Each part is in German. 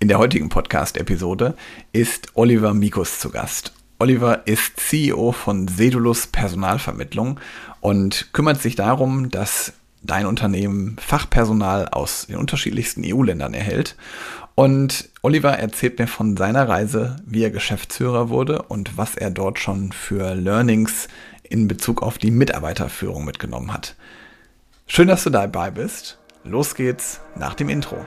In der heutigen Podcast-Episode ist Oliver Mikus zu Gast. Oliver ist CEO von Sedulus Personalvermittlung und kümmert sich darum, dass dein Unternehmen Fachpersonal aus den unterschiedlichsten EU-Ländern erhält. Und Oliver erzählt mir von seiner Reise, wie er Geschäftsführer wurde und was er dort schon für Learnings in Bezug auf die Mitarbeiterführung mitgenommen hat. Schön, dass du dabei bist. Los geht's nach dem Intro.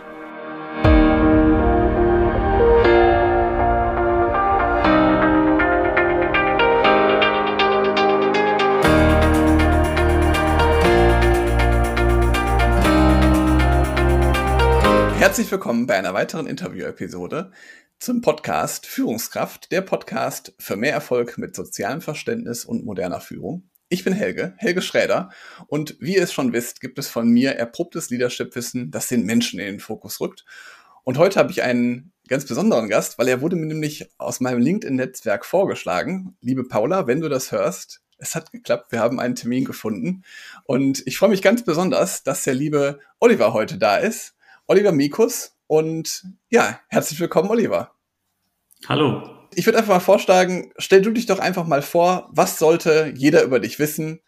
Herzlich willkommen bei einer weiteren Interview-Episode zum Podcast Führungskraft, der Podcast für mehr Erfolg mit sozialem Verständnis und moderner Führung. Ich bin Helge, Helge Schräder, und wie ihr es schon wisst, gibt es von mir erprobtes Leadership-Wissen, das den Menschen in den Fokus rückt. Und heute habe ich einen ganz besonderen Gast, weil er wurde mir nämlich aus meinem LinkedIn-Netzwerk vorgeschlagen. Liebe Paula, wenn du das hörst, es hat geklappt, wir haben einen Termin gefunden. Und ich freue mich ganz besonders, dass der liebe Oliver heute da ist. Oliver Mikus. Und ja, herzlich willkommen, Oliver. Hallo. Ich würde einfach mal vorschlagen, stell du dich doch einfach mal vor, was sollte jeder über dich wissen,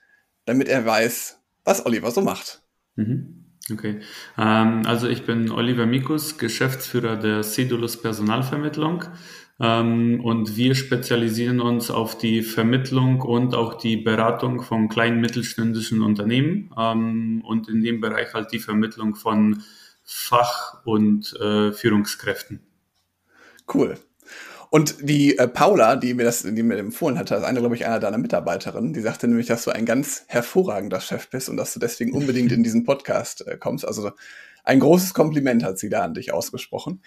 damit er weiß, was Oliver so macht. Mhm. Okay. Ähm, also ich bin Oliver Mikus, Geschäftsführer der Cedulus Personalvermittlung. Ähm, und wir spezialisieren uns auf die Vermittlung und auch die Beratung von kleinen mittelständischen Unternehmen ähm, und in dem Bereich halt die Vermittlung von Fach- und äh, Führungskräften. Cool. Und die äh, Paula, die mir das, die mir empfohlen hatte, ist eine, glaube ich, einer deiner Mitarbeiterinnen, die sagte nämlich, dass du ein ganz hervorragender Chef bist und dass du deswegen unbedingt in diesen Podcast äh, kommst. Also ein großes Kompliment hat sie da an dich ausgesprochen.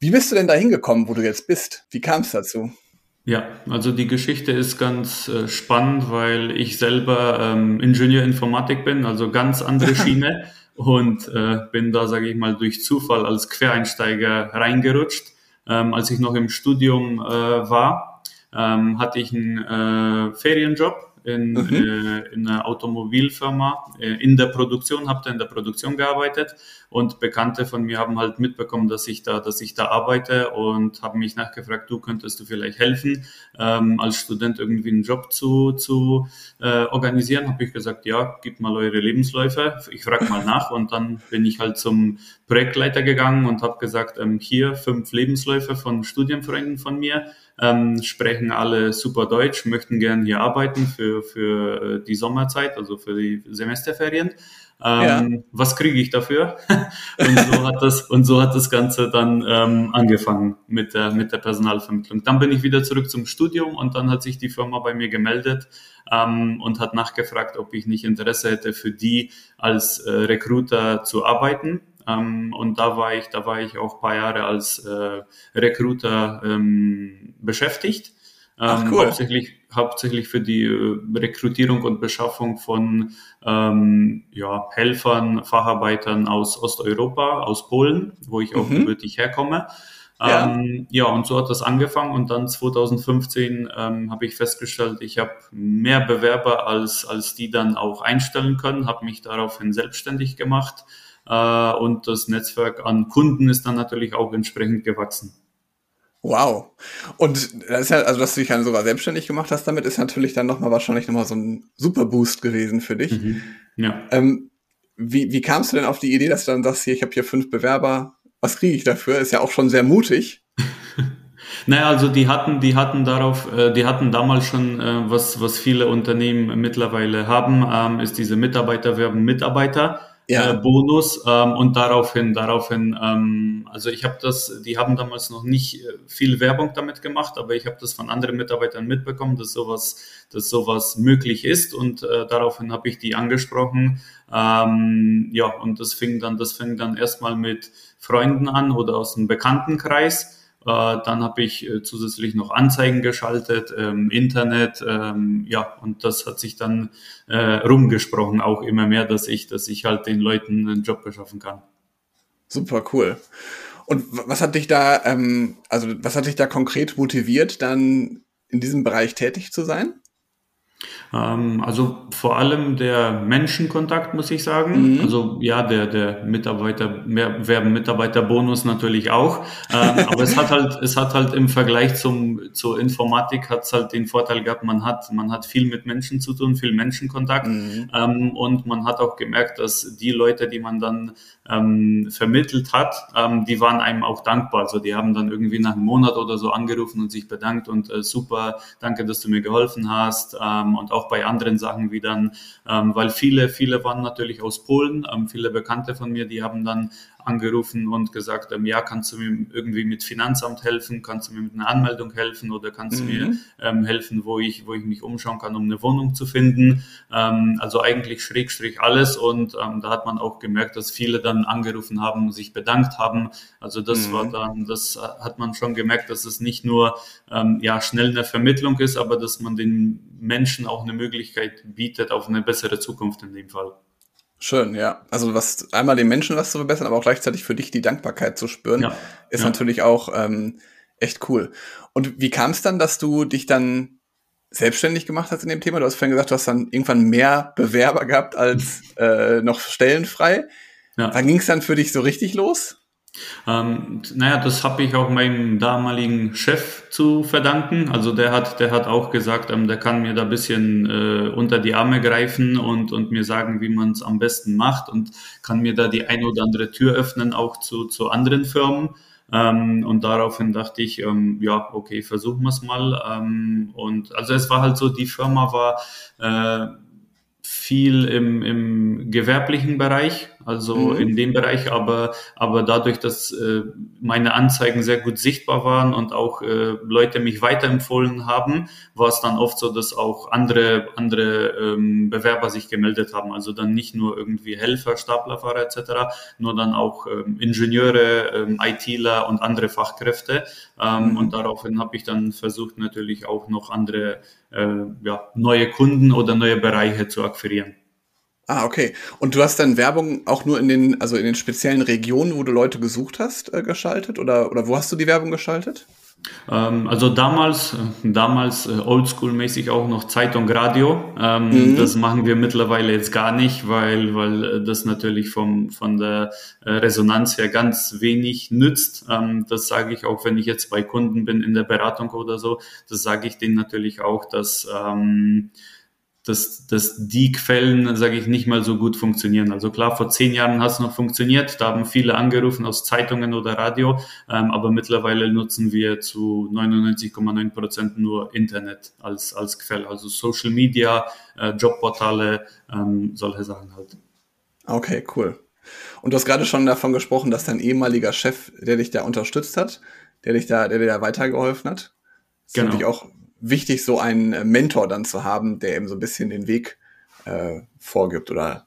Wie bist du denn da hingekommen, wo du jetzt bist? Wie kam es dazu? Ja, also die Geschichte ist ganz äh, spannend, weil ich selber ähm, Ingenieur Informatik bin, also ganz andere Schiene und äh, bin da, sage ich mal, durch Zufall als Quereinsteiger reingerutscht. Ähm, als ich noch im Studium äh, war, ähm, hatte ich einen äh, Ferienjob in, mhm. äh, in einer Automobilfirma. Äh, in der Produktion, habe da in der Produktion gearbeitet. Und Bekannte von mir haben halt mitbekommen, dass ich da, dass ich da arbeite und haben mich nachgefragt, du könntest du vielleicht helfen, ähm, als Student irgendwie einen Job zu, zu äh, organisieren. Habe ich gesagt, ja, gib mal eure Lebensläufe, ich frage mal nach. Und dann bin ich halt zum Projektleiter gegangen und habe gesagt, ähm, hier fünf Lebensläufe von Studienfreunden von mir ähm, sprechen alle super Deutsch, möchten gerne hier arbeiten für, für äh, die Sommerzeit, also für die Semesterferien. Ähm, ja. Was kriege ich dafür? und so hat das und so hat das Ganze dann ähm, angefangen mit der mit der Personalvermittlung. Dann bin ich wieder zurück zum Studium und dann hat sich die Firma bei mir gemeldet ähm, und hat nachgefragt, ob ich nicht Interesse hätte, für die als äh, Recruiter zu arbeiten. Ähm, und da war ich, da war ich auch paar Jahre als äh, Recruiter ähm, beschäftigt. Ach, ähm, cool. hauptsächlich, hauptsächlich für die äh, Rekrutierung und Beschaffung von ähm, ja, Helfern, Facharbeitern aus Osteuropa, aus Polen, wo ich auch mhm. gebürtig herkomme. Ja. Ähm, ja, und so hat das angefangen und dann 2015 ähm, habe ich festgestellt, ich habe mehr Bewerber als, als die dann auch einstellen können, habe mich daraufhin selbstständig gemacht äh, und das Netzwerk an Kunden ist dann natürlich auch entsprechend gewachsen. Wow. Und das ist ja, also dass du dich dann sogar selbstständig gemacht hast, damit ist natürlich dann nochmal wahrscheinlich nochmal so ein super Boost gewesen für dich. Mhm. Ja. Ähm, wie, wie kamst du denn auf die Idee, dass du dann sagst, hier, ich habe hier fünf Bewerber, was kriege ich dafür? Ist ja auch schon sehr mutig. Naja, also die hatten, die hatten darauf, äh, die hatten damals schon, äh, was, was viele Unternehmen mittlerweile haben, ähm, ist diese Mitarbeiter werben Mitarbeiter ja. äh, Bonus ähm, und daraufhin, daraufhin, ähm, also ich habe das, die haben damals noch nicht äh, viel Werbung damit gemacht, aber ich habe das von anderen Mitarbeitern mitbekommen, dass sowas, dass sowas möglich ist und äh, daraufhin habe ich die angesprochen. Ähm, ja, und das fing dann, das fing dann erstmal mit Freunden an oder aus dem Bekanntenkreis. Äh, dann habe ich äh, zusätzlich noch Anzeigen geschaltet, ähm, Internet, ähm, ja, und das hat sich dann äh, rumgesprochen auch immer mehr, dass ich, dass ich halt den Leuten einen Job beschaffen kann. Super cool. Und was hat dich da, ähm, also was hat dich da konkret motiviert, dann in diesem Bereich tätig zu sein? Ähm, also vor allem der Menschenkontakt, muss ich sagen. Mhm. Also ja, der, der Mitarbeiter, mehr Mitarbeiterbonus natürlich auch. Ähm, aber es hat halt, es hat halt im Vergleich zum, zur Informatik hat es halt den Vorteil gehabt, man hat, man hat viel mit Menschen zu tun, viel Menschenkontakt. Mhm. Ähm, und man hat auch gemerkt, dass die Leute, die man dann ähm, vermittelt hat, die waren einem auch dankbar. Also die haben dann irgendwie nach einem Monat oder so angerufen und sich bedankt und äh, super, danke, dass du mir geholfen hast. Und auch bei anderen Sachen wie dann, ähm, weil viele, viele waren natürlich aus Polen, ähm, viele Bekannte von mir, die haben dann angerufen und gesagt, ähm, ja, kannst du mir irgendwie mit Finanzamt helfen, kannst du mir mit einer Anmeldung helfen oder kannst du mhm. mir ähm, helfen, wo ich, wo ich mich umschauen kann, um eine Wohnung zu finden. Ähm, also eigentlich schräg, schräg alles und ähm, da hat man auch gemerkt, dass viele dann angerufen haben, sich bedankt haben. Also das mhm. war dann, das hat man schon gemerkt, dass es nicht nur ähm, ja schnell eine Vermittlung ist, aber dass man den Menschen auch eine Möglichkeit bietet auf eine bessere Zukunft in dem Fall. Schön, ja. Also was einmal den Menschen was zu verbessern, aber auch gleichzeitig für dich die Dankbarkeit zu spüren, ja. ist ja. natürlich auch ähm, echt cool. Und wie kam es dann, dass du dich dann selbstständig gemacht hast in dem Thema? Du hast vorhin gesagt, du hast dann irgendwann mehr Bewerber gehabt als äh, noch Stellen frei. Ja. Wann ging es dann für dich so richtig los? Ähm, naja, das habe ich auch meinem damaligen Chef zu verdanken. Also der hat, der hat auch gesagt, ähm, der kann mir da ein bisschen äh, unter die Arme greifen und, und mir sagen, wie man es am besten macht und kann mir da die eine oder andere Tür öffnen, auch zu, zu anderen Firmen. Ähm, und daraufhin dachte ich, ähm, ja, okay, versuchen wir es mal. Ähm, und also es war halt so, die Firma war äh, viel im, im gewerblichen Bereich, also mhm. in dem Bereich, aber, aber dadurch, dass äh, meine Anzeigen sehr gut sichtbar waren und auch äh, Leute mich weiterempfohlen haben, war es dann oft so, dass auch andere, andere ähm, Bewerber sich gemeldet haben. Also dann nicht nur irgendwie Helfer, Staplerfahrer etc., nur dann auch ähm, Ingenieure, ähm, ITler und andere Fachkräfte. Ähm, mhm. Und daraufhin habe ich dann versucht, natürlich auch noch andere äh, ja, neue Kunden oder neue Bereiche zu akquirieren. Ah, okay. Und du hast dann Werbung auch nur in den, also in den speziellen Regionen, wo du Leute gesucht hast, äh, geschaltet? Oder, oder wo hast du die Werbung geschaltet? Ähm, also damals, äh, damals äh, oldschool-mäßig auch noch Zeitung, Radio. Ähm, mhm. Das machen wir mittlerweile jetzt gar nicht, weil, weil äh, das natürlich vom, von der Resonanz her ganz wenig nützt. Ähm, das sage ich auch, wenn ich jetzt bei Kunden bin in der Beratung oder so. Das sage ich denen natürlich auch, dass ähm, dass, dass die Quellen, sage ich, nicht mal so gut funktionieren. Also klar, vor zehn Jahren hat es noch funktioniert, da haben viele angerufen aus Zeitungen oder Radio, ähm, aber mittlerweile nutzen wir zu 99,9 Prozent nur Internet als, als Quelle, also Social Media, äh, Jobportale, ähm, solche Sachen halt. Okay, cool. Und du hast gerade schon davon gesprochen, dass dein ehemaliger Chef, der dich da unterstützt hat, der dich da, der dir da weitergeholfen hat. Das genau. finde ich auch wichtig, so einen äh, Mentor dann zu haben, der eben so ein bisschen den Weg äh, vorgibt oder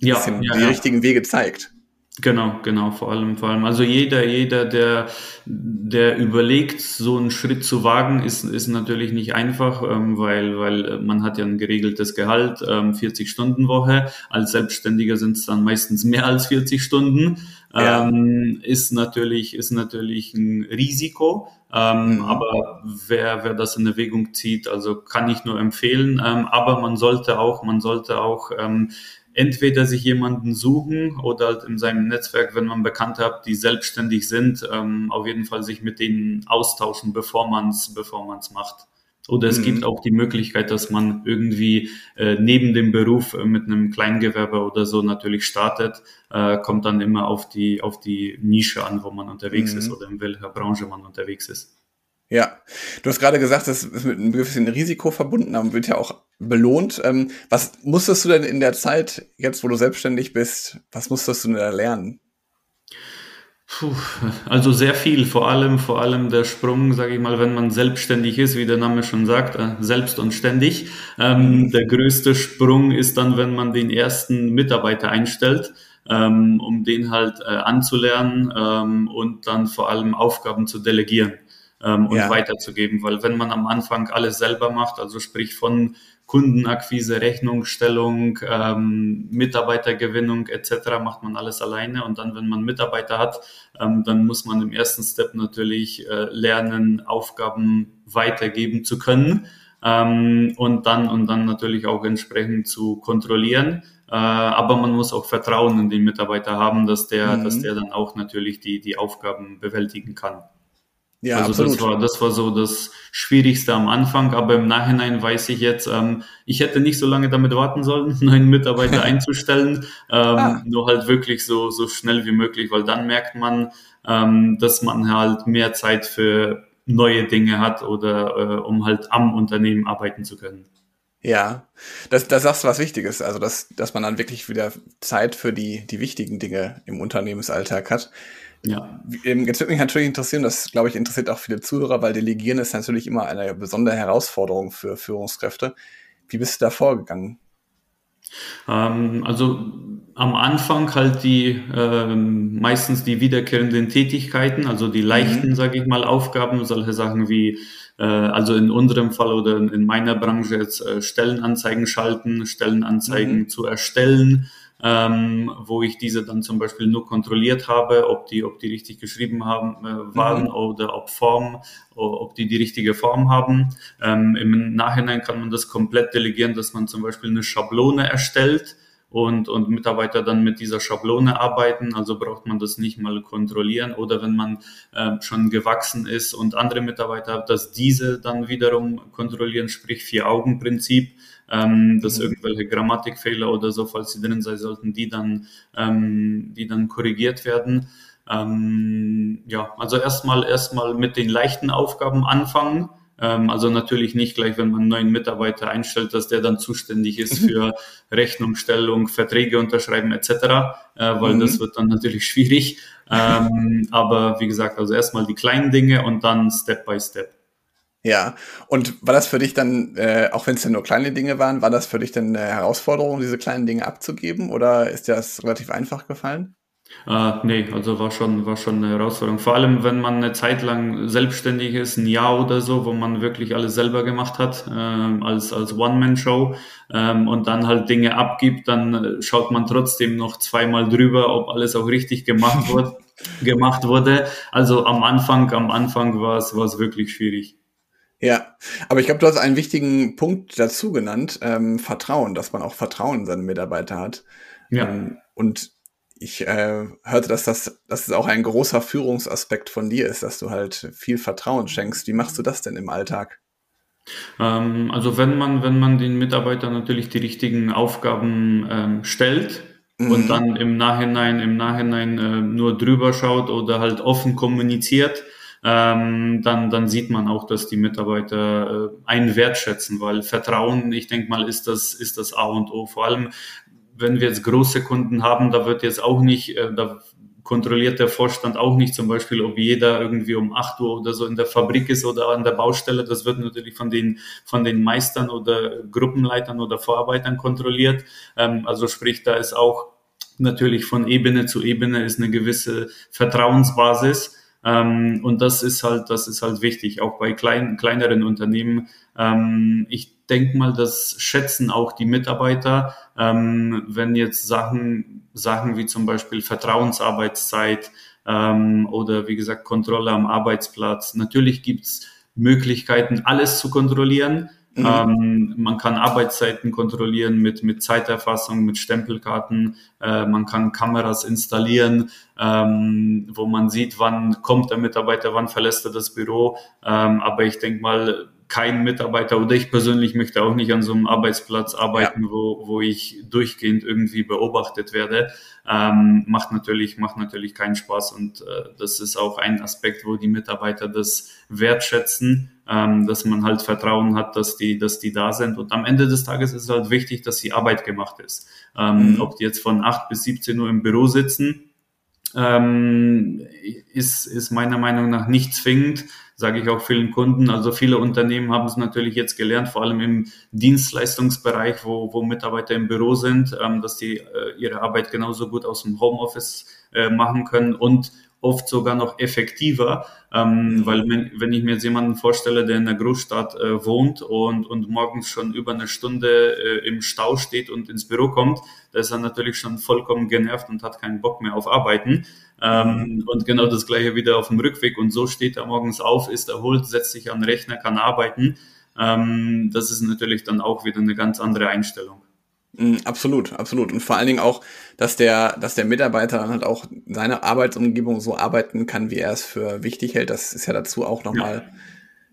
ja, bisschen ja, die ja. richtigen Wege zeigt. Genau, genau, vor allem, vor allem. Also jeder, jeder, der, der überlegt, so einen Schritt zu wagen, ist, ist natürlich nicht einfach, ähm, weil, weil man hat ja ein geregeltes Gehalt, ähm, 40 Stunden Woche. Als Selbstständiger sind es dann meistens mehr als 40 Stunden. Ja. Ähm, ist natürlich, ist natürlich ein Risiko. Ähm, mhm. Aber wer, wer das in Erwägung zieht, also kann ich nur empfehlen. Ähm, aber man sollte auch, man sollte auch ähm, entweder sich jemanden suchen oder halt in seinem Netzwerk, wenn man Bekannte hat, die selbstständig sind, ähm, auf jeden Fall sich mit denen austauschen, bevor man es bevor man's macht. Oder es mhm. gibt auch die Möglichkeit, dass man irgendwie äh, neben dem Beruf äh, mit einem Kleingewerbe oder so natürlich startet, äh, kommt dann immer auf die, auf die Nische an, wo man unterwegs mhm. ist oder in welcher Branche man unterwegs ist. Ja, du hast gerade gesagt, das ist mit einem gewissen Risiko verbunden, aber wird ja auch belohnt. Ähm, was musstest du denn in der Zeit, jetzt wo du selbstständig bist, was musstest du denn da lernen? Puh, also sehr viel, vor allem, vor allem der Sprung, sage ich mal, wenn man selbstständig ist, wie der Name schon sagt, äh, selbst und ständig. Ähm, der größte Sprung ist dann, wenn man den ersten Mitarbeiter einstellt, ähm, um den halt äh, anzulernen ähm, und dann vor allem Aufgaben zu delegieren ähm, und ja. weiterzugeben. Weil wenn man am Anfang alles selber macht, also sprich von Kundenakquise, Rechnungsstellung, ähm, Mitarbeitergewinnung etc. macht man alles alleine. Und dann, wenn man Mitarbeiter hat, ähm, dann muss man im ersten Step natürlich äh, lernen, Aufgaben weitergeben zu können. ähm, und dann und dann natürlich auch entsprechend zu kontrollieren. Äh, aber man muss auch Vertrauen in den Mitarbeiter haben, dass der, mhm. dass der dann auch natürlich die, die Aufgaben bewältigen kann. Ja, also absolut. das war, das war so das Schwierigste am Anfang, aber im Nachhinein weiß ich jetzt, ähm, ich hätte nicht so lange damit warten sollen, neuen Mitarbeiter einzustellen, ähm, ah. nur halt wirklich so, so schnell wie möglich, weil dann merkt man, ähm, dass man halt mehr Zeit für neue Dinge hat oder äh, um halt am Unternehmen arbeiten zu können. Ja, das, das sagst du was Wichtiges, also dass, dass man dann wirklich wieder Zeit für die, die wichtigen Dinge im Unternehmensalltag hat. Ja. Ähm, jetzt würde mich natürlich interessieren, das glaube ich interessiert auch viele Zuhörer, weil Delegieren ist natürlich immer eine besondere Herausforderung für Führungskräfte. Wie bist du da vorgegangen? Ähm, also am Anfang halt die ähm, meistens die wiederkehrenden Tätigkeiten, also die leichten, mhm. sage ich mal, Aufgaben, solche Sachen wie äh, also in unserem Fall oder in meiner Branche jetzt äh, Stellenanzeigen schalten, Stellenanzeigen mhm. zu erstellen, ähm, wo ich diese dann zum Beispiel nur kontrolliert habe, ob die, ob die richtig geschrieben haben, äh, waren mhm. oder ob Form, ob die die richtige Form haben. Ähm, Im Nachhinein kann man das komplett delegieren, dass man zum Beispiel eine Schablone erstellt und, und Mitarbeiter dann mit dieser Schablone arbeiten. Also braucht man das nicht mal kontrollieren. Oder wenn man äh, schon gewachsen ist und andere Mitarbeiter hat, dass diese dann wiederum kontrollieren, sprich Vier-Augen-Prinzip ähm, dass irgendwelche Grammatikfehler oder so, falls sie drin sein sollten, die dann, ähm, die dann korrigiert werden. Ähm, ja, also erstmal erstmal mit den leichten Aufgaben anfangen. Ähm, also natürlich nicht gleich, wenn man einen neuen Mitarbeiter einstellt, dass der dann zuständig ist für Rechnungsstellung, Verträge unterschreiben etc., äh, weil mhm. das wird dann natürlich schwierig. Ähm, aber wie gesagt, also erstmal die kleinen Dinge und dann Step by Step. Ja, und war das für dich dann, äh, auch wenn es ja nur kleine Dinge waren, war das für dich dann eine Herausforderung, diese kleinen Dinge abzugeben oder ist dir das relativ einfach gefallen? Äh, nee, also war schon, war schon eine Herausforderung. Vor allem, wenn man eine Zeit lang selbstständig ist, ein Jahr oder so, wo man wirklich alles selber gemacht hat, ähm, als, als One-Man-Show ähm, und dann halt Dinge abgibt, dann schaut man trotzdem noch zweimal drüber, ob alles auch richtig gemacht wird, gemacht wurde. Also am Anfang, am Anfang war es, war es wirklich schwierig. Ja, aber ich glaube, du hast einen wichtigen Punkt dazu genannt, ähm, Vertrauen, dass man auch Vertrauen in seine Mitarbeiter hat. Ja. Ähm, und ich äh, hörte, dass das, dass es auch ein großer Führungsaspekt von dir ist, dass du halt viel Vertrauen schenkst. Wie machst du das denn im Alltag? Ähm, also wenn man, wenn man den Mitarbeitern natürlich die richtigen Aufgaben ähm, stellt, mhm. und dann im Nachhinein, im Nachhinein äh, nur drüber schaut oder halt offen kommuniziert, ähm, dann, dann sieht man auch, dass die Mitarbeiter äh, einen wertschätzen, weil Vertrauen, ich denke mal, ist das, ist das A und O. Vor allem, wenn wir jetzt große Kunden haben, da wird jetzt auch nicht, äh, da kontrolliert der Vorstand auch nicht zum Beispiel, ob jeder irgendwie um 8 Uhr oder so in der Fabrik ist oder an der Baustelle. Das wird natürlich von den, von den Meistern oder Gruppenleitern oder Vorarbeitern kontrolliert. Ähm, also sprich, da ist auch natürlich von Ebene zu Ebene ist eine gewisse Vertrauensbasis. Ähm, und das ist halt, das ist halt wichtig, auch bei kleinen, kleineren Unternehmen. Ähm, ich denke mal, das schätzen auch die Mitarbeiter, ähm, wenn jetzt Sachen, Sachen wie zum Beispiel Vertrauensarbeitszeit ähm, oder wie gesagt Kontrolle am Arbeitsplatz. Natürlich gibt's Möglichkeiten, alles zu kontrollieren. Mhm. Ähm, man kann Arbeitszeiten kontrollieren mit, mit Zeiterfassung, mit Stempelkarten. Äh, man kann Kameras installieren, ähm, wo man sieht, wann kommt der Mitarbeiter, wann verlässt er das Büro. Ähm, aber ich denke mal, kein Mitarbeiter oder ich persönlich möchte auch nicht an so einem Arbeitsplatz arbeiten, ja. wo, wo ich durchgehend irgendwie beobachtet werde. Ähm, macht natürlich, macht natürlich keinen Spaß und äh, das ist auch ein Aspekt, wo die Mitarbeiter das wertschätzen, ähm, dass man halt Vertrauen hat, dass die, dass die da sind. Und am Ende des Tages ist halt wichtig, dass die Arbeit gemacht ist. Ähm, mhm. Ob die jetzt von 8 bis 17 Uhr im Büro sitzen, ähm, ist, ist meiner Meinung nach nicht zwingend sage ich auch vielen Kunden. Also viele Unternehmen haben es natürlich jetzt gelernt, vor allem im Dienstleistungsbereich, wo, wo Mitarbeiter im Büro sind, ähm, dass die äh, ihre Arbeit genauso gut aus dem Homeoffice äh, machen können und oft sogar noch effektiver, ähm, weil wenn ich mir jetzt jemanden vorstelle, der in der Großstadt äh, wohnt und, und morgens schon über eine Stunde äh, im Stau steht und ins Büro kommt, ist er natürlich schon vollkommen genervt und hat keinen Bock mehr auf Arbeiten. Ähm. Und genau das gleiche wieder auf dem Rückweg und so steht er morgens auf, ist erholt, setzt sich an den Rechner, kann arbeiten. ähm, das ist natürlich dann auch wieder eine ganz andere Einstellung. Mm, absolut, absolut. Und vor allen Dingen auch, dass der, dass der Mitarbeiter dann halt auch seine Arbeitsumgebung so arbeiten kann, wie er es für wichtig hält. Das ist ja dazu auch nochmal, ja.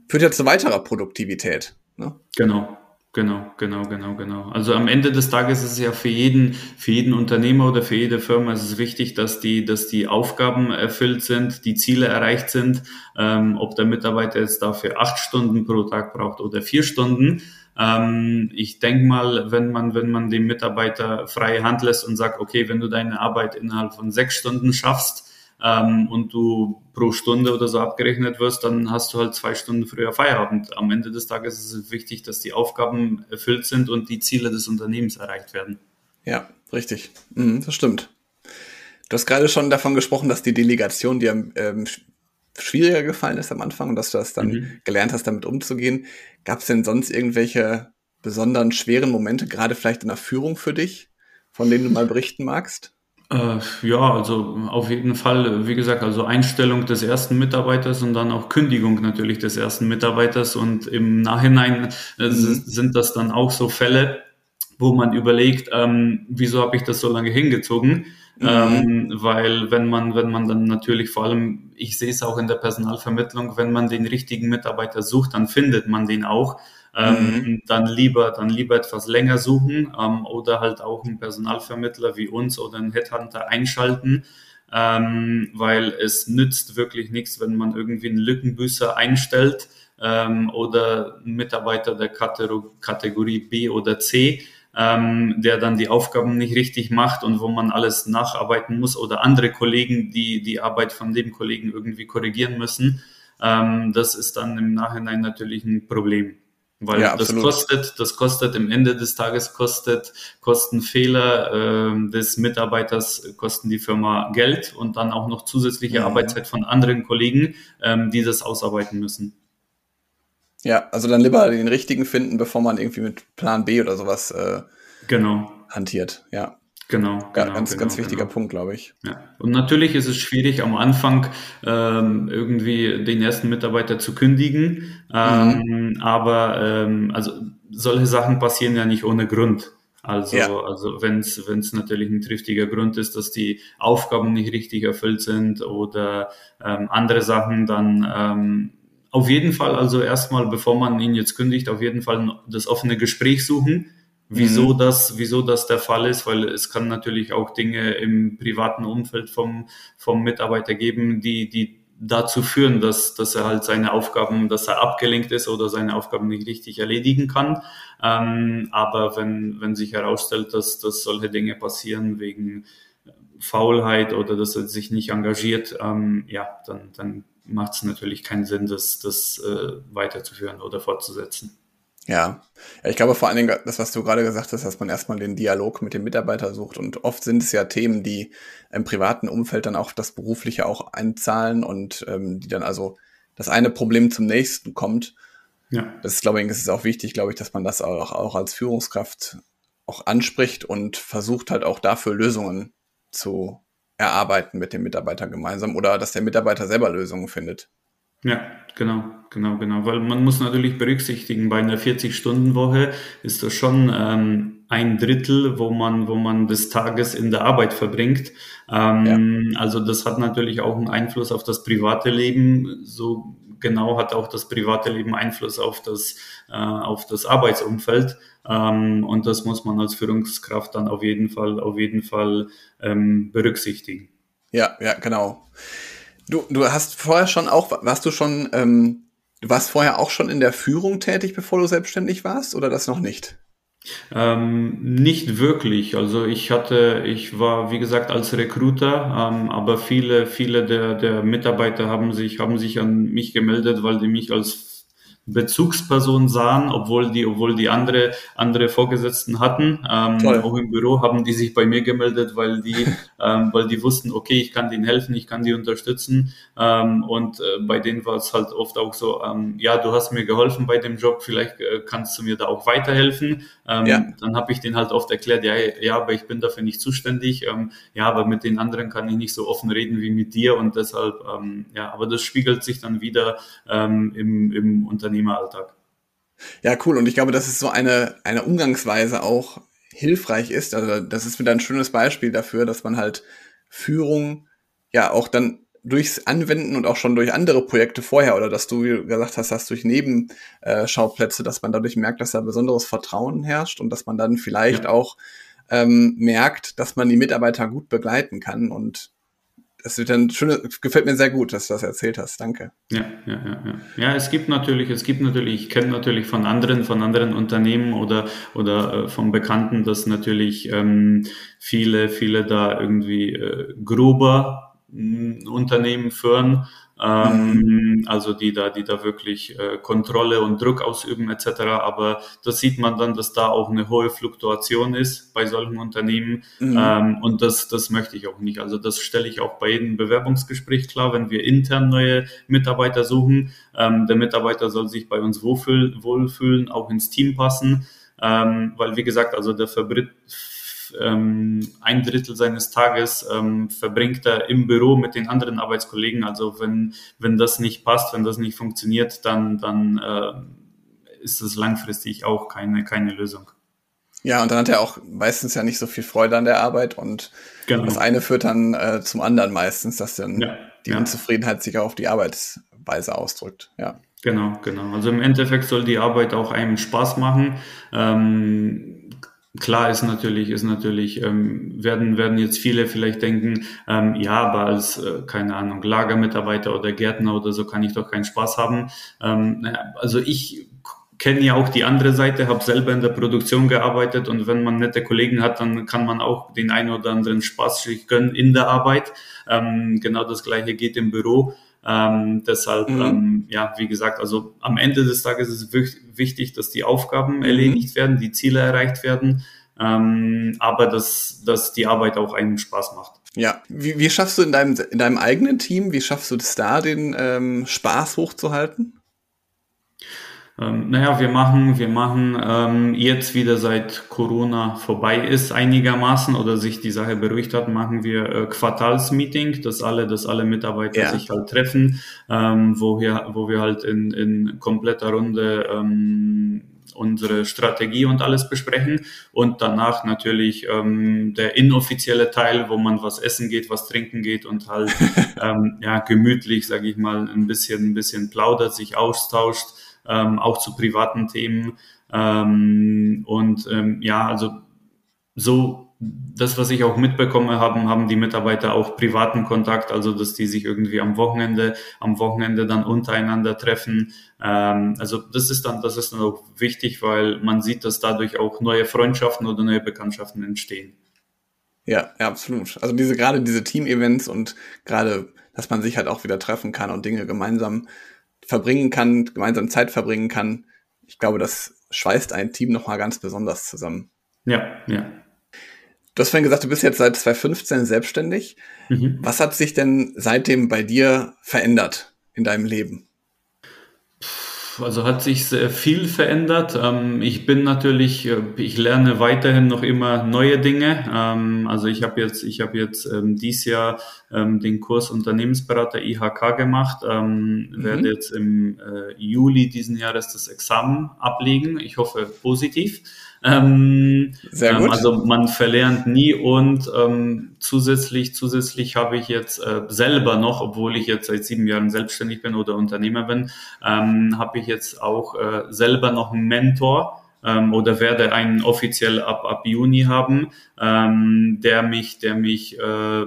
führt ja zu weiterer Produktivität. Ne? Genau. Genau, genau, genau, genau. Also am Ende des Tages ist es ja für jeden, für jeden Unternehmer oder für jede Firma ist es wichtig, dass die, dass die Aufgaben erfüllt sind, die Ziele erreicht sind. Ähm, ob der Mitarbeiter jetzt dafür acht Stunden pro Tag braucht oder vier Stunden. Ähm, ich denke mal, wenn man, wenn man dem Mitarbeiter freie Hand lässt und sagt, okay, wenn du deine Arbeit innerhalb von sechs Stunden schaffst, ähm, und du pro Stunde oder so abgerechnet wirst, dann hast du halt zwei Stunden früher Feierabend. Am Ende des Tages ist es wichtig, dass die Aufgaben erfüllt sind und die Ziele des Unternehmens erreicht werden. Ja, richtig. Mhm, das stimmt. Du hast gerade schon davon gesprochen, dass die Delegation dir ähm, schwieriger gefallen ist am Anfang und dass du das dann mhm. gelernt hast, damit umzugehen. Gab es denn sonst irgendwelche besonderen schweren Momente, gerade vielleicht in der Führung für dich, von denen du mal berichten magst? Äh, ja, also auf jeden Fall, wie gesagt, also Einstellung des ersten Mitarbeiters und dann auch Kündigung natürlich des ersten Mitarbeiters und im Nachhinein äh, mhm. sind das dann auch so Fälle, wo man überlegt, ähm, wieso habe ich das so lange hingezogen? Mhm. Ähm, weil wenn man, wenn man dann natürlich vor allem, ich sehe es auch in der Personalvermittlung, wenn man den richtigen Mitarbeiter sucht, dann findet man den auch ähm, mhm. dann lieber dann lieber etwas länger suchen ähm, oder halt auch einen Personalvermittler wie uns oder einen Headhunter einschalten, ähm, weil es nützt wirklich nichts, wenn man irgendwie einen Lückenbüßer einstellt ähm, oder einen Mitarbeiter der Kategorie B oder C, ähm, der dann die Aufgaben nicht richtig macht und wo man alles nacharbeiten muss oder andere Kollegen, die die Arbeit von dem Kollegen irgendwie korrigieren müssen. Ähm, das ist dann im Nachhinein natürlich ein Problem. Weil ja, das kostet, das kostet im Ende des Tages kostet, kosten Fehler äh, des Mitarbeiters, kosten die Firma Geld und dann auch noch zusätzliche mhm. Arbeitszeit von anderen Kollegen, ähm, die das ausarbeiten müssen. Ja, also dann lieber den richtigen finden, bevor man irgendwie mit Plan B oder sowas äh, genau. hantiert. Ja. Genau, genau ganz, genau, ganz wichtiger genau. Punkt, glaube ich. Ja. Und natürlich ist es schwierig, am Anfang ähm, irgendwie den ersten Mitarbeiter zu kündigen. Ähm, mhm. Aber ähm, also solche Sachen passieren ja nicht ohne Grund. Also, ja. also wenn es natürlich ein triftiger Grund ist, dass die Aufgaben nicht richtig erfüllt sind oder ähm, andere Sachen, dann ähm, auf jeden Fall, also erstmal, bevor man ihn jetzt kündigt, auf jeden Fall das offene Gespräch suchen wieso mhm. das, wieso das der Fall ist, weil es kann natürlich auch Dinge im privaten Umfeld vom, vom Mitarbeiter geben, die, die dazu führen, dass, dass er halt seine Aufgaben, dass er abgelenkt ist oder seine Aufgaben nicht richtig erledigen kann. Ähm, aber wenn, wenn sich herausstellt, dass, dass solche Dinge passieren wegen Faulheit oder dass er sich nicht engagiert, ähm, ja, dann, dann macht es natürlich keinen Sinn, das, das äh, weiterzuführen oder fortzusetzen. Ja. ja, ich glaube vor allen Dingen, das, was du gerade gesagt hast, dass man erstmal den Dialog mit dem Mitarbeiter sucht. Und oft sind es ja Themen, die im privaten Umfeld dann auch das Berufliche auch einzahlen und ähm, die dann also das eine Problem zum nächsten kommt. Ja. Das ist, glaube ich, es ist auch wichtig, glaube ich, dass man das auch, auch als Führungskraft auch anspricht und versucht halt auch dafür Lösungen zu erarbeiten mit dem Mitarbeiter gemeinsam oder dass der Mitarbeiter selber Lösungen findet. Ja, genau, genau, genau. Weil man muss natürlich berücksichtigen, bei einer 40-Stunden-Woche ist das schon ähm, ein Drittel, wo man, wo man des Tages in der Arbeit verbringt. Ähm, ja. Also das hat natürlich auch einen Einfluss auf das private Leben. So genau hat auch das private Leben Einfluss auf das, äh, auf das Arbeitsumfeld. Ähm, und das muss man als Führungskraft dann auf jeden Fall, auf jeden Fall ähm, berücksichtigen. Ja, ja, genau. Du, du hast vorher schon auch, warst du schon, ähm, du warst vorher auch schon in der Führung tätig, bevor du selbstständig warst, oder das noch nicht? Ähm, nicht wirklich. Also ich hatte, ich war wie gesagt als Recruiter, ähm, aber viele, viele der, der Mitarbeiter haben sich, haben sich an mich gemeldet, weil die mich als Bezugsperson sahen, obwohl die, obwohl die andere, andere Vorgesetzten hatten. Ähm, auch im Büro haben die sich bei mir gemeldet, weil die, ähm, weil die wussten, okay, ich kann denen helfen, ich kann die unterstützen. Ähm, und äh, bei denen war es halt oft auch so, ähm, ja, du hast mir geholfen bei dem Job, vielleicht äh, kannst du mir da auch weiterhelfen. Ähm, ja. Dann habe ich denen halt oft erklärt, ja, ja, aber ich bin dafür nicht zuständig. Ähm, ja, aber mit den anderen kann ich nicht so offen reden wie mit dir und deshalb, ähm, ja, aber das spiegelt sich dann wieder ähm, im, im Unternehmen Unternehmeralltag. Ja, cool. Und ich glaube, das ist so eine, eine Umgangsweise auch hilfreich ist. Also das ist wieder ein schönes Beispiel dafür, dass man halt Führung ja auch dann durchs Anwenden und auch schon durch andere Projekte vorher oder dass du gesagt hast, dass durch Nebenschauplätze, dass man dadurch merkt, dass da besonderes Vertrauen herrscht und dass man dann vielleicht ja. auch ähm, merkt, dass man die Mitarbeiter gut begleiten kann und es wird dann schön, gefällt mir sehr gut, dass du das erzählt hast. Danke. Ja, ja, ja, ja. Ja, es gibt natürlich, es gibt natürlich, ich kenne natürlich von anderen, von anderen Unternehmen oder, oder äh, von Bekannten, dass natürlich ähm, viele, viele da irgendwie äh, grober mh, Unternehmen führen ähm, also die da, die da wirklich äh, Kontrolle und Druck ausüben etc. Aber das sieht man dann, dass da auch eine hohe Fluktuation ist bei solchen Unternehmen mhm. ähm, und das, das möchte ich auch nicht. Also das stelle ich auch bei jedem Bewerbungsgespräch klar, wenn wir intern neue Mitarbeiter suchen. Ähm, der Mitarbeiter soll sich bei uns wohlfühlen, wohlfühlen auch ins Team passen, ähm, weil wie gesagt, also der Verbrit ähm, ein Drittel seines Tages ähm, verbringt er im Büro mit den anderen Arbeitskollegen. Also wenn, wenn das nicht passt, wenn das nicht funktioniert, dann, dann äh, ist das langfristig auch keine, keine Lösung. Ja, und dann hat er auch meistens ja nicht so viel Freude an der Arbeit und genau. das eine führt dann äh, zum anderen meistens, dass dann ja, die ja. Unzufriedenheit sich auch auf die Arbeitsweise ausdrückt. Ja. Genau, genau. Also im Endeffekt soll die Arbeit auch einem Spaß machen. Ähm, Klar ist natürlich, ist natürlich, ähm, werden, werden jetzt viele vielleicht denken, ähm, ja, aber als, äh, keine Ahnung, Lagermitarbeiter oder Gärtner oder so kann ich doch keinen Spaß haben. Ähm, also ich kenne ja auch die andere Seite, habe selber in der Produktion gearbeitet und wenn man nette Kollegen hat, dann kann man auch den einen oder anderen Spaß sich gönnen in der Arbeit. Ähm, genau das gleiche geht im Büro. Ähm, deshalb, mhm. ähm, ja, wie gesagt, also am Ende des Tages ist es wichtig, dass die Aufgaben mhm. erledigt werden, die Ziele erreicht werden, ähm, aber dass, dass die Arbeit auch einen Spaß macht. Ja, wie, wie schaffst du in deinem, in deinem eigenen Team, wie schaffst du es da, den ähm, Spaß hochzuhalten? Ähm, naja, wir machen, wir machen ähm, jetzt wieder seit Corona vorbei ist einigermaßen oder sich die Sache beruhigt hat, machen wir äh, Quartalsmeeting, dass alle, dass alle Mitarbeiter ja. sich halt treffen, ähm, wo wir, wo wir halt in, in kompletter Runde ähm, unsere Strategie und alles besprechen und danach natürlich ähm, der inoffizielle Teil, wo man was essen geht, was trinken geht und halt ähm, ja gemütlich, sage ich mal, ein bisschen, ein bisschen plaudert, sich austauscht ähm, auch zu privaten Themen. Ähm, und ähm, ja, also so das, was ich auch mitbekomme, haben, haben die Mitarbeiter auch privaten Kontakt, also dass die sich irgendwie am Wochenende, am Wochenende dann untereinander treffen. Ähm, also das ist dann, das ist dann auch wichtig, weil man sieht, dass dadurch auch neue Freundschaften oder neue Bekanntschaften entstehen. Ja, ja, absolut. Also diese gerade diese Team-Events und gerade, dass man sich halt auch wieder treffen kann und Dinge gemeinsam verbringen kann, gemeinsam Zeit verbringen kann. Ich glaube, das schweißt ein Team nochmal ganz besonders zusammen. Ja, ja. Du hast vorhin gesagt, du bist jetzt seit 2015 selbstständig. Mhm. Was hat sich denn seitdem bei dir verändert in deinem Leben? Also hat sich sehr viel verändert. Ähm, ich bin natürlich, äh, ich lerne weiterhin noch immer neue Dinge. Ähm, also ich habe jetzt, ich habe jetzt ähm, dieses Jahr den Kurs Unternehmensberater IHK gemacht, mhm. werde jetzt im äh, Juli diesen Jahres das Examen ablegen. Ich hoffe positiv. Ähm, Sehr gut. Ähm, also man verlernt nie und ähm, zusätzlich, zusätzlich habe ich jetzt äh, selber noch, obwohl ich jetzt seit sieben Jahren selbstständig bin oder Unternehmer bin, ähm, habe ich jetzt auch äh, selber noch einen Mentor ähm, oder werde einen offiziell ab, ab Juni haben, ähm, der mich, der mich äh,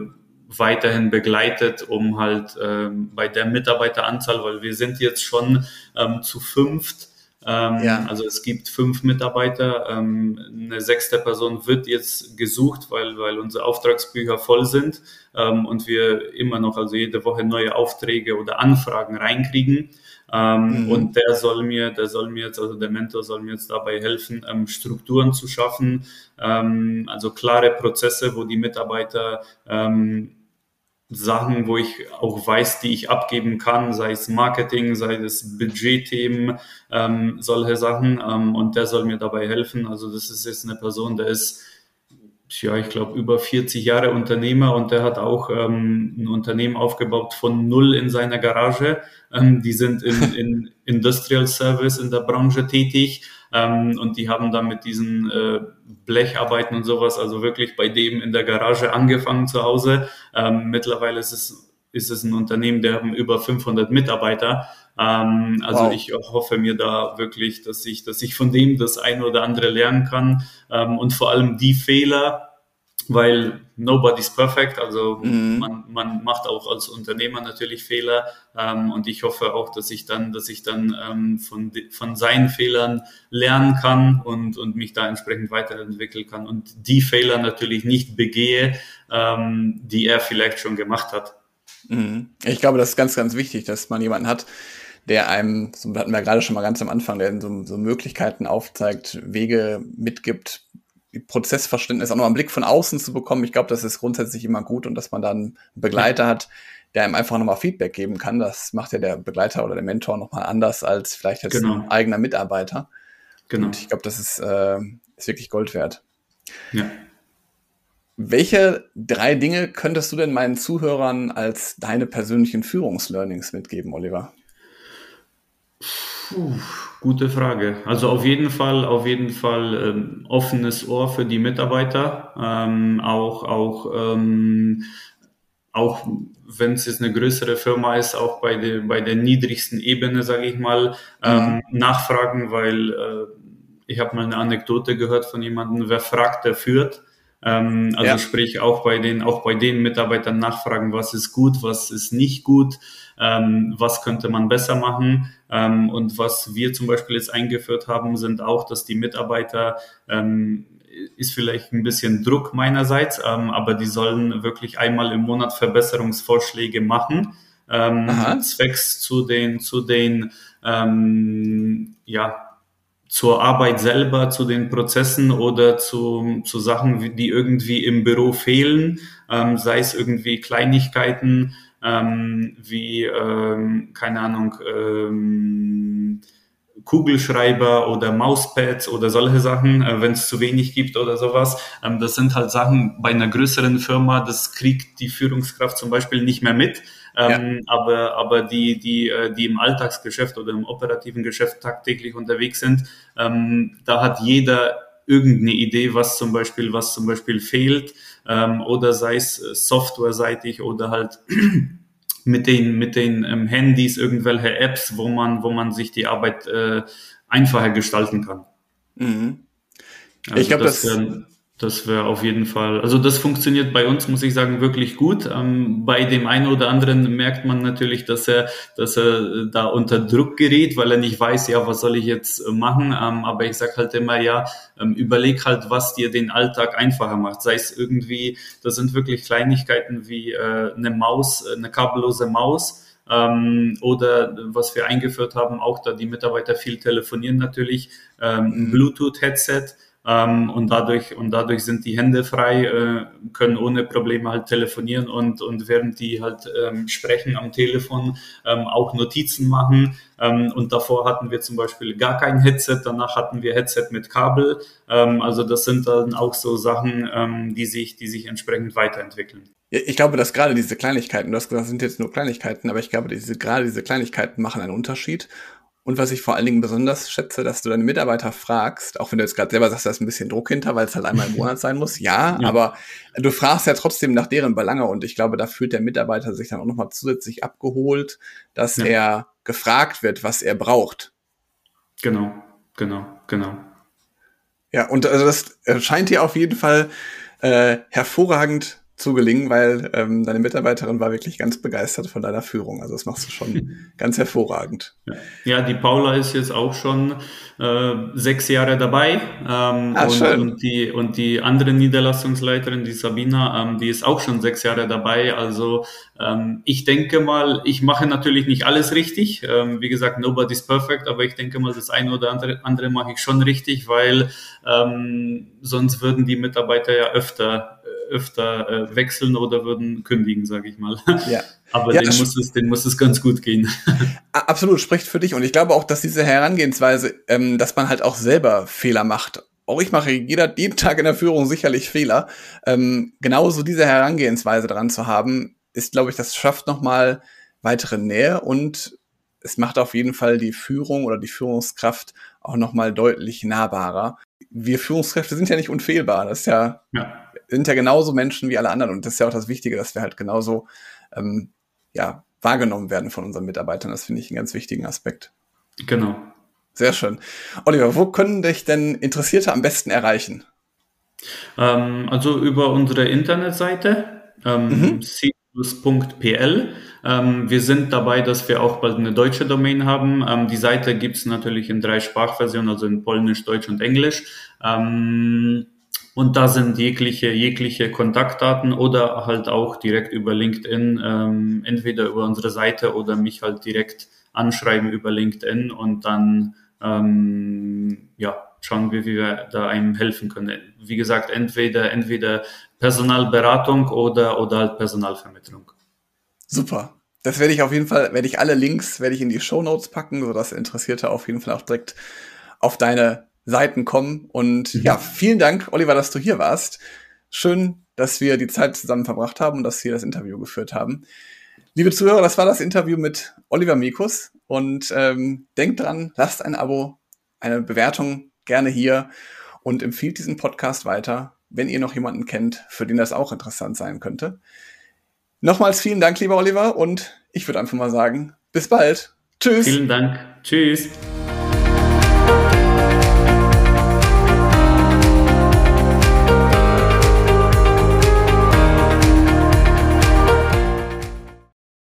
weiterhin begleitet, um halt ähm, bei der Mitarbeiteranzahl, weil wir sind jetzt schon ähm, zu fünft, ähm, ja. Also es gibt fünf Mitarbeiter, ähm, eine sechste Person wird jetzt gesucht, weil, weil unsere Auftragsbücher voll sind ähm, und wir immer noch, also jede Woche neue Aufträge oder Anfragen reinkriegen. Ähm, mhm. Und der soll mir, der soll mir jetzt, also der Mentor soll mir jetzt dabei helfen, ähm, Strukturen zu schaffen, ähm, also klare Prozesse, wo die Mitarbeiter Sachen, wo ich auch weiß, die ich abgeben kann, sei es Marketing, sei es Budgetthemen, ähm, solche Sachen. Ähm, und der soll mir dabei helfen. Also das ist jetzt eine Person, der ist ja, ich glaube, über 40 Jahre Unternehmer und der hat auch ähm, ein Unternehmen aufgebaut von null in seiner Garage. Ähm, die sind in, in Industrial Service in der Branche tätig ähm, und die haben dann mit diesen äh, Blecharbeiten und sowas, also wirklich bei dem in der Garage angefangen zu Hause. Ähm, mittlerweile ist es ist es ein Unternehmen, der haben über 500 Mitarbeiter. Ähm, also wow. ich hoffe mir da wirklich, dass ich, dass ich von dem das eine oder andere lernen kann ähm, und vor allem die Fehler, weil nobody's perfect, also mhm. man, man macht auch als Unternehmer natürlich Fehler ähm, und ich hoffe auch, dass ich dann, dass ich dann ähm, von, von seinen Fehlern lernen kann und, und mich da entsprechend weiterentwickeln kann und die Fehler natürlich nicht begehe, ähm, die er vielleicht schon gemacht hat. Mhm. Ich glaube, das ist ganz, ganz wichtig, dass man jemanden hat, der einem, so hatten wir gerade schon mal ganz am Anfang, der so, so Möglichkeiten aufzeigt, Wege mitgibt, Prozessverständnis auch noch einen Blick von außen zu bekommen. Ich glaube, das ist grundsätzlich immer gut und dass man dann einen Begleiter hat, der einem einfach nochmal Feedback geben kann. Das macht ja der Begleiter oder der Mentor nochmal anders als vielleicht jetzt genau. ein eigener Mitarbeiter. Genau. Und ich glaube, das ist, äh, ist wirklich Gold wert. Ja. Welche drei Dinge könntest du denn meinen Zuhörern als deine persönlichen Führungslearnings mitgeben, Oliver? Puh, gute Frage. Also auf jeden Fall, auf jeden Fall ähm, offenes Ohr für die Mitarbeiter, ähm, auch auch ähm, auch wenn es jetzt eine größere Firma ist, auch bei der bei der niedrigsten Ebene, sage ich mal, ähm, mhm. nachfragen, weil äh, ich habe mal eine Anekdote gehört von jemandem, wer fragt, der führt. Ähm, also ja. sprich auch bei den, auch bei den Mitarbeitern nachfragen, was ist gut, was ist nicht gut, ähm, was könnte man besser machen. Ähm, und was wir zum Beispiel jetzt eingeführt haben, sind auch, dass die Mitarbeiter ähm, ist vielleicht ein bisschen Druck meinerseits, ähm, aber die sollen wirklich einmal im Monat Verbesserungsvorschläge machen. Ähm, zwecks zu den zu den ähm, ja zur Arbeit selber, zu den Prozessen oder zu, zu Sachen, die irgendwie im Büro fehlen, ähm, sei es irgendwie Kleinigkeiten ähm, wie, ähm, keine Ahnung, ähm, Kugelschreiber oder Mauspads oder solche Sachen, äh, wenn es zu wenig gibt oder sowas. Ähm, das sind halt Sachen bei einer größeren Firma, das kriegt die Führungskraft zum Beispiel nicht mehr mit. Ähm, ja. aber, aber die, die, äh, die im Alltagsgeschäft oder im operativen Geschäft tagtäglich unterwegs sind, ähm, da hat jeder irgendeine Idee, was zum Beispiel, was zum Beispiel fehlt, ähm, oder sei es äh, softwareseitig oder halt mit den, mit den ähm, Handys irgendwelche Apps, wo man, wo man sich die Arbeit äh, einfacher gestalten kann. Mhm. Also ich glaube, das, das, das wäre auf jeden Fall, also das funktioniert bei uns, muss ich sagen, wirklich gut. Ähm, bei dem einen oder anderen merkt man natürlich, dass er, dass er da unter Druck gerät, weil er nicht weiß, ja, was soll ich jetzt äh, machen. Ähm, aber ich sage halt immer, ja, ähm, überleg halt, was dir den Alltag einfacher macht. Sei es irgendwie, das sind wirklich Kleinigkeiten wie äh, eine Maus, äh, eine kabellose Maus. Ähm, oder was wir eingeführt haben, auch da die Mitarbeiter viel telefonieren natürlich, ähm, ein mhm. Bluetooth-Headset ähm, und dadurch und dadurch sind die Hände frei, äh, können ohne Probleme halt telefonieren und und während die halt ähm, sprechen am Telefon ähm, auch Notizen machen. Ähm, und davor hatten wir zum Beispiel gar kein Headset, danach hatten wir Headset mit Kabel. Ähm, also das sind dann auch so Sachen, ähm, die sich die sich entsprechend weiterentwickeln. Ich glaube, dass gerade diese Kleinigkeiten, du hast gesagt, das sind jetzt nur Kleinigkeiten, aber ich glaube, diese, gerade diese Kleinigkeiten machen einen Unterschied. Und was ich vor allen Dingen besonders schätze, dass du deine Mitarbeiter fragst, auch wenn du jetzt gerade selber sagst, da ist ein bisschen Druck hinter, weil es halt einmal im Monat sein muss. Ja, ja, aber du fragst ja trotzdem nach deren Belange und ich glaube, da fühlt der Mitarbeiter sich dann auch nochmal zusätzlich abgeholt, dass ja. er gefragt wird, was er braucht. Genau, genau, genau. Ja, und also das scheint dir auf jeden Fall äh, hervorragend zu gelingen, weil ähm, deine Mitarbeiterin war wirklich ganz begeistert von deiner Führung. Also das machst du schon ganz hervorragend. Ja, die Paula ist jetzt auch schon äh, sechs Jahre dabei. Ähm, ah, und, schön. und, die, und die andere Niederlassungsleiterin, die Sabina, ähm, die ist auch schon sechs Jahre dabei. Also ähm, ich denke mal, ich mache natürlich nicht alles richtig. Ähm, wie gesagt, nobody's perfect, aber ich denke mal, das eine oder andere, andere mache ich schon richtig, weil ähm, sonst würden die Mitarbeiter ja öfter öfter äh, wechseln oder würden kündigen, sage ich mal. Ja. Aber ja, denen, muss es, denen muss es ganz gut gehen. Absolut, spricht für dich. Und ich glaube auch, dass diese Herangehensweise, ähm, dass man halt auch selber Fehler macht, auch ich mache jeder, jeden Tag in der Führung sicherlich Fehler. Ähm, genauso diese Herangehensweise daran zu haben, ist, glaube ich, das schafft nochmal weitere Nähe und es macht auf jeden Fall die Führung oder die Führungskraft auch nochmal deutlich nahbarer. Wir Führungskräfte sind ja nicht unfehlbar. Das ist ja, ja, sind ja genauso Menschen wie alle anderen. Und das ist ja auch das Wichtige, dass wir halt genauso ähm, ja, wahrgenommen werden von unseren Mitarbeitern. Das finde ich einen ganz wichtigen Aspekt. Genau. Sehr schön. Oliver, wo können dich denn Interessierte am besten erreichen? Ähm, also über unsere Internetseite ähm, mhm. c+.pl. Ähm, wir sind dabei, dass wir auch bald eine deutsche Domain haben. Ähm, die Seite gibt es natürlich in drei Sprachversionen, also in Polnisch, Deutsch und Englisch. Ähm, und da sind jegliche, jegliche Kontaktdaten oder halt auch direkt über LinkedIn, ähm, entweder über unsere Seite oder mich halt direkt anschreiben über LinkedIn und dann ähm, ja, schauen wir, wie wir da einem helfen können. Wie gesagt, entweder, entweder Personalberatung oder, oder halt Personalvermittlung. Super. Das werde ich auf jeden Fall, werde ich alle Links, werde ich in die Show Notes packen, sodass Interessierte auf jeden Fall auch direkt auf deine Seiten kommen. Und ja, vielen Dank, Oliver, dass du hier warst. Schön, dass wir die Zeit zusammen verbracht haben und dass wir das Interview geführt haben. Liebe Zuhörer, das war das Interview mit Oliver Mikus. Und ähm, denkt dran, lasst ein Abo, eine Bewertung gerne hier und empfiehlt diesen Podcast weiter, wenn ihr noch jemanden kennt, für den das auch interessant sein könnte. Nochmals vielen Dank, lieber Oliver, und ich würde einfach mal sagen, bis bald. Tschüss. Vielen Dank. Tschüss.